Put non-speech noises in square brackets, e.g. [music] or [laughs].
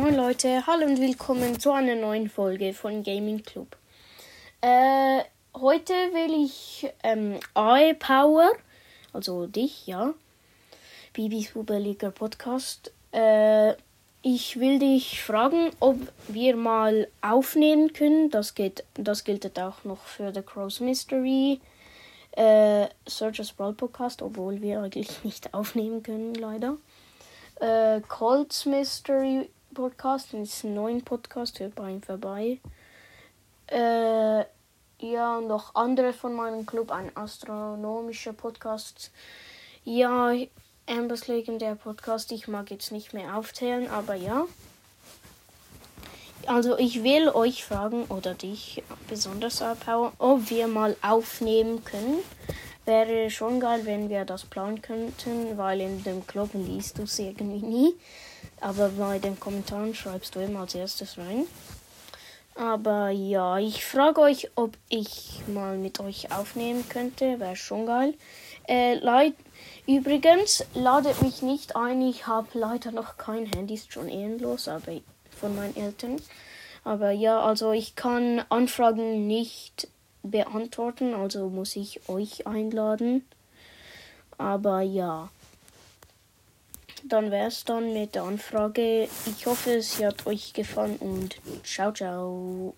Moin Leute, hallo und willkommen zu einer neuen Folge von Gaming Club. Äh, heute will ich ähm, AE Power, also dich, ja, Bibis Bubeliger Podcast. Äh, ich will dich fragen, ob wir mal aufnehmen können. Das geht, das gilt auch noch für The Crows Mystery. Äh, Searchers Brawl Podcast, obwohl wir eigentlich [laughs] nicht aufnehmen können, leider. Äh, Colts Mystery Podcast, ist ein neuer Podcast, hört bei ihm vorbei. Äh, ja, noch andere von meinem Club, ein astronomischer Podcast. Ja, Ambers legendär Podcast, ich mag jetzt nicht mehr aufzählen, aber ja. Also ich will euch fragen, oder dich besonders Power, ob wir mal aufnehmen können. Wäre schon geil, wenn wir das planen könnten, weil in dem Club liest du es irgendwie nie. Aber bei den Kommentaren schreibst du immer als erstes rein. Aber ja, ich frage euch, ob ich mal mit euch aufnehmen könnte. Wäre schon geil. Äh, leid, übrigens, ladet mich nicht ein. Ich habe leider noch kein Handy, ist schon ehrenlos, aber von meinen Eltern. Aber ja, also ich kann Anfragen nicht beantworten, also muss ich euch einladen. Aber ja, dann wäre es dann mit der Anfrage. Ich hoffe, es hat euch gefallen und ciao, ciao.